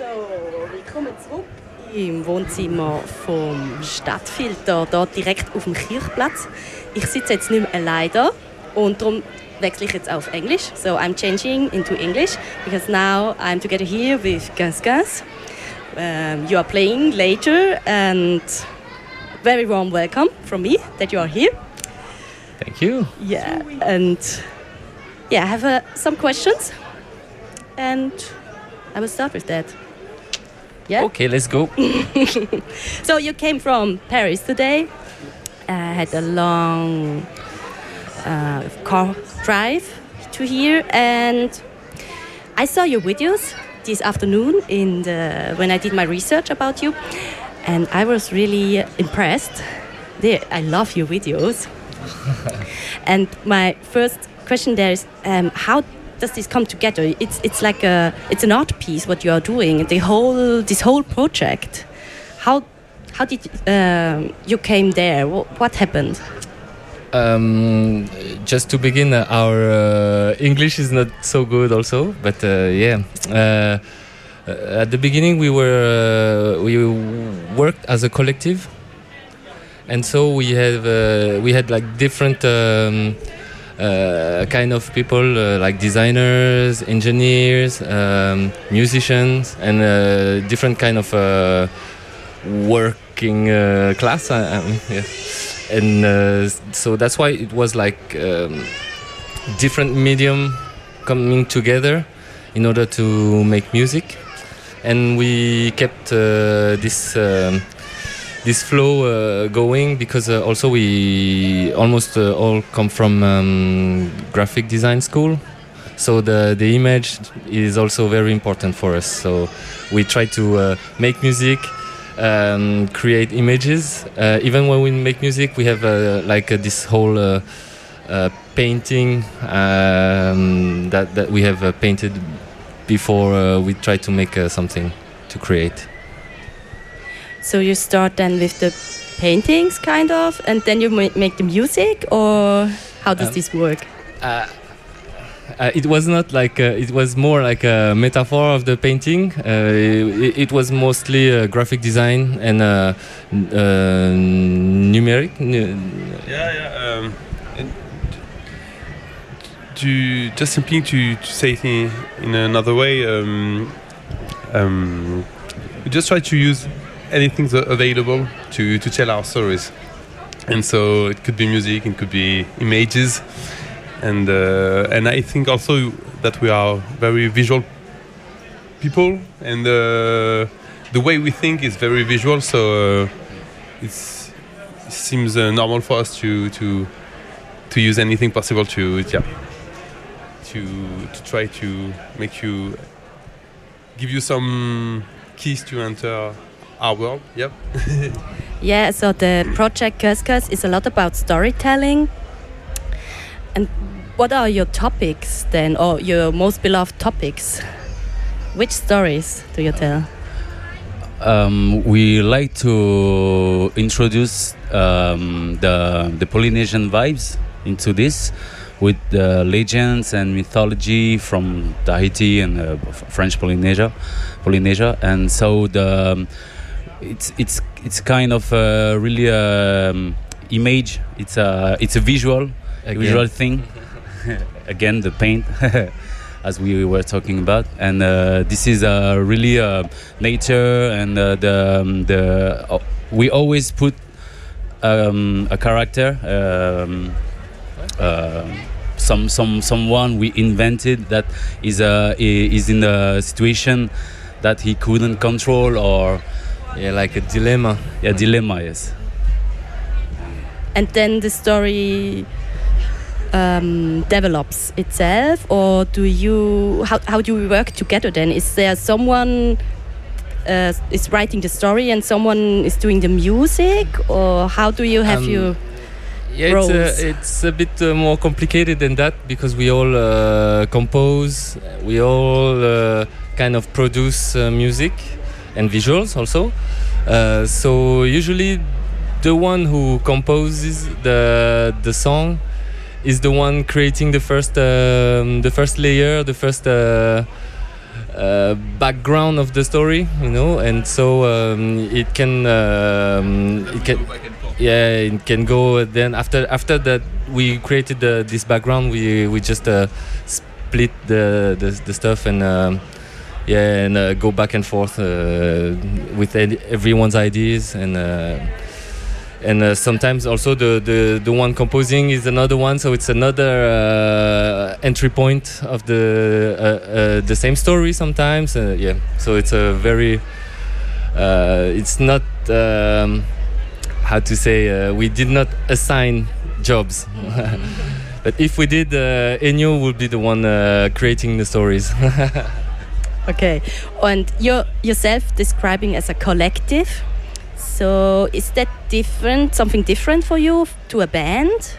So, willkommen zurück im Wohnzimmer vom Stadtfilter, hier direkt auf dem Kirchplatz. Ich sitze jetzt nicht mehr allein da und darum wechsle ich jetzt auf Englisch. So I'm changing into English because now I'm together here with QuinzeQuinze. Um, you are playing later and very warm welcome from me that you are here. Thank you. Yeah, and yeah, I have uh, some questions and I will start with that. Yeah. Okay, let's go. So you came from Paris today. Uh, had a long uh, car drive to here, and I saw your videos this afternoon in the, when I did my research about you, and I was really impressed. They, I love your videos. and my first question there is, um, how does this come together? It's it's like a it's an art piece what you are doing. The whole this whole project. How how did um, you came there? What, what happened? Um, just to begin, uh, our uh, English is not so good, also. But uh, yeah, uh, uh, at the beginning we were uh, we worked as a collective, and so we have uh, we had like different. Um, uh, kind of people uh, like designers, engineers, um, musicians, and uh, different kind of uh, working uh, class. I, I mean, yeah. And uh, so that's why it was like um, different medium coming together in order to make music, and we kept uh, this. Um, this flow uh, going because uh, also we almost uh, all come from um, graphic design school. So the the image is also very important for us. So we try to uh, make music um, create images. Uh, even when we make music we have uh, like this whole painting um, that, that we have painted before we try to make something to create So you start then with the paintings, kind of, and then you make the music, or how does Um, this work? uh, uh, it was not like uh, it was more like a metaphor of the painting. Uh, it, it was mostly uh, graphic design and uh, n- uh, numeric. nu- Yeah, yeah. Um, to just simply to, to say it in, in another way, um, um, just try to use anything that's available to, to tell our stories. And so it could be music, it could be images, and uh, and I think also that we are very visual people, and uh, the way we think is very visual. So uh, it seems uh, normal for us to to to use anything possible to yeah to to try to make you give you some keys to enter our world. Yep. Yeah, so the project QuinzeQuinze is a lot about storytelling. And what are your topics then, or your most beloved topics? Which stories do you tell? Um, we like to introduce um, the the Polynesian vibes into this with the legends and mythology from Tahiti and uh, French Polynesia, Polynesia, and so the um, it's it's it's kind of uh, really um, image. It's a it's a visual Again. visual thing. Again, the paint. as we were talking about, and uh, this is uh, really uh, nature and uh, the um, the uh, we always put um, a character, um, uh, some some someone we invented that is uh, is in a situation that he couldn't control or Yeah, like a dilemma. Yeah, dilemma. Yes. And then the story um, develops itself, or do you? How, how do we work together then? Is there someone uh, is writing the story and someone is doing the music, or how do you have Um, your Yeah, it's a, it's a bit uh, more complicated than that because we all uh, compose, we all uh, kind of produce uh, music and visuals also. Uh, so usually, the one who composes the the song is the one creating the first um, the first layer, the first uh, uh, background of the story, you know, and so um, it can um, it can yeah it can go. Then after after that we created the, this background, we we just uh, split the, the the stuff and. Yeah, and uh, go back and forth uh, with everyone's ideas and uh, and uh, sometimes also the, the the one composing is another one so it's another uh, entry point of the the same story sometimes yeah. So it's a very it's not um, how to say we did not assign jobs. But if we did uh, Ennio would be the one uh, creating the stories Okay. And you're yourself describing as a collective. So is that different, something different for you to a band?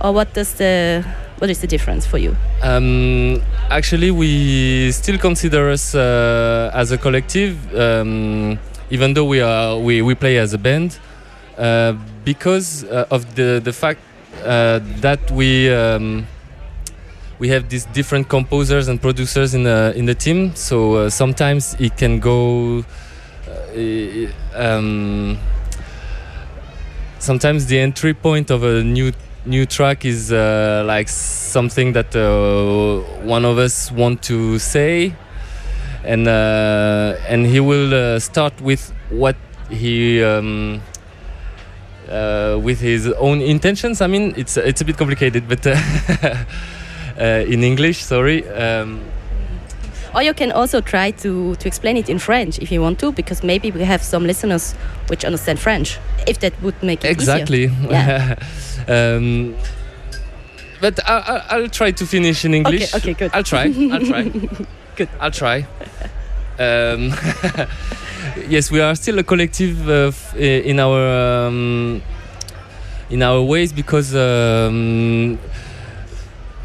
Or what does the what is the difference for you? Um, actually, we still consider us uh, as a collective, um, even though we are we, we play as a band, uh, because uh, of the the fact uh, that we um, we have these different composers and producers in the in the team. So uh, sometimes it can go. uh, um, sometimes the entry point of a new new track is uh, like something that uh, one of us want to say and uh, and he will uh, start with what he um, uh, with his own intentions i mean it's it's a bit complicated but uh, uh, in english sorry um, Or you can also try to, to explain it in French if you want to, because maybe we have some listeners which understand French. If that would make it exactly easier. Yeah. um, but I, I, i'll try to finish in english okay, okay good. i'll try i'll try Good. i'll try um, yes we are still a collective uh, in our um, in our ways because um,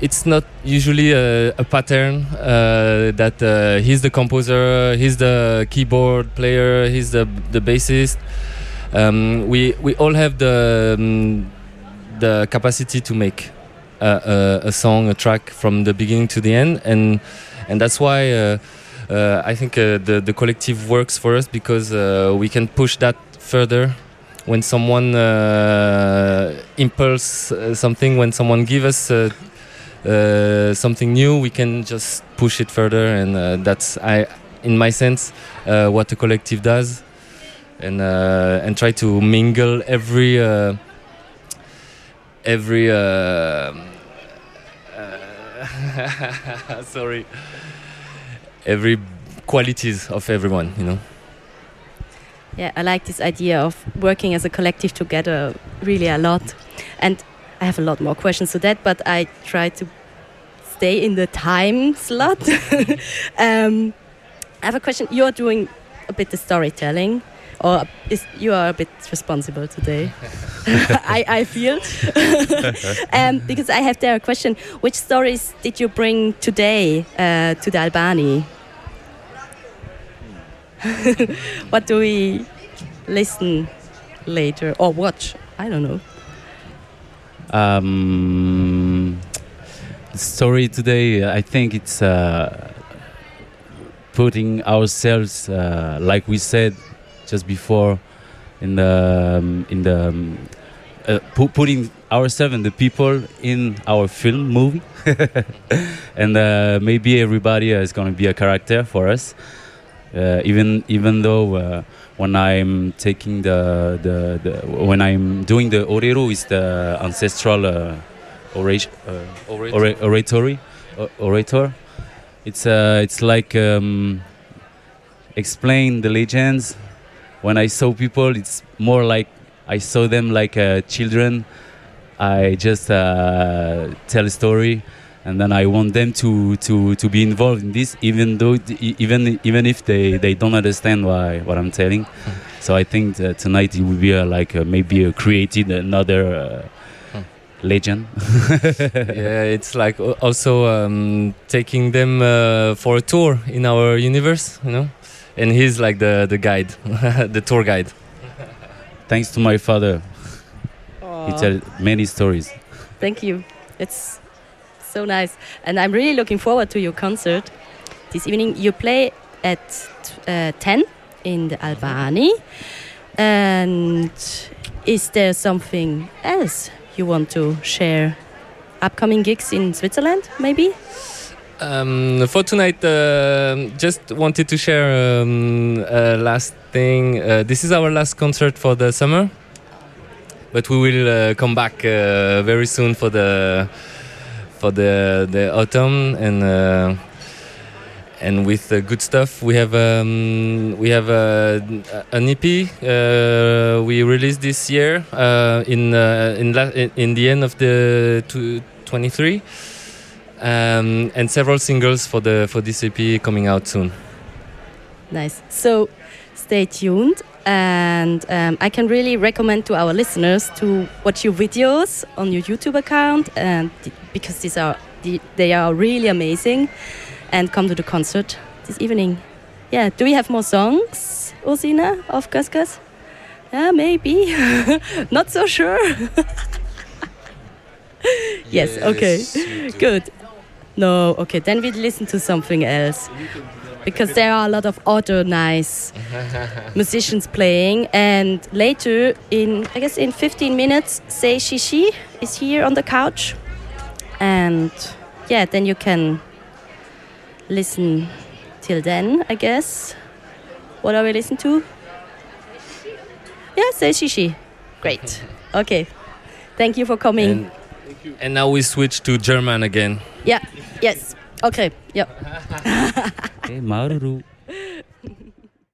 it's not usually a, a pattern uh, that uh, he's the composer, he's the keyboard player, he's the the bassist. Um, we we all have the um, the capacity to make a, a, a song, a track from the beginning to the end, and and that's why uh, uh, I think uh, the the collective works for us because uh, we can push that further when someone impulse something, when someone give us. Uh, something new, we can just push it further, and uh, that's I, in my sense, uh, what the collective does, and uh, and try to mingle every uh, every. Sorry, every qualities of everyone, you know. Yeah, I like this idea of working as a collective together really a lot. And I have a lot more questions to that, but I try to stay in the time slot. um, I have a question. You're doing a bit the storytelling, or is you are a bit responsible today? I, I feel. um, because I have there a question. Which stories did you bring today uh, to the Albani? what do we listen later or watch? I don't know. Um, story today, I think it's uh, putting ourselves, uh, like we said just before, in the um, in the um, uh, pu- putting ourselves and the people in our film movie, and uh, maybe everybody is going to be a character for us. Uh, even even though uh, when I'm taking the, the, the when I'm doing the orero is the ancestral uh, uh, ora- oratory orator. It's uh, it's like um, explain the legends. When I saw people, it's more like I saw them like uh, children. I just uh, tell a story, and then I want them to, to, to be involved in this, even though even even if they, they don't understand why what I'm telling. So I think that tonight it will be uh, like uh, maybe uh, created another uh, legend. yeah, it's like also um, taking them uh, for a tour in our universe, you know. And he's like the the guide, the tour guide. Thanks to my father, he tells many stories. Thank you. It's so nice. And I'm really looking forward to your concert. this evening. You play at uh, 10 in the Albani. And is there something else you want to share? Upcoming gigs in Switzerland, maybe? Um, for tonight, uh, just wanted to share um, uh, last thing. Uh, this is our last concert for the summer, but we will uh, come back uh, very soon for the for the the autumn and uh, and with uh, good stuff. We have um, we have uh, an EP uh, we released this year uh, in in in the end of the two- 23 um, and several singles for the for this EP coming out soon. Nice. So stay tuned. And um, I can really recommend to our listeners to watch your videos on your YouTube account, and because these are the- they are really amazing, and come to the concert this evening. Yeah. Do we have more songs, Ursina of Gus? Yeah, maybe. Not so sure. yes. Okay. Good. No. Okay. Then we listen to something else because there are a lot of other nice musicians playing. And later, in I guess in 15 minutes, Say Shishi is here on the couch, and yeah, then you can listen till then. I guess. What are we listening to? Yeah, Say Shishi. Great. Okay. Thank you for coming. And, and now we switch to German again. yeah. Yes. Okay, ja. okay, Maruru.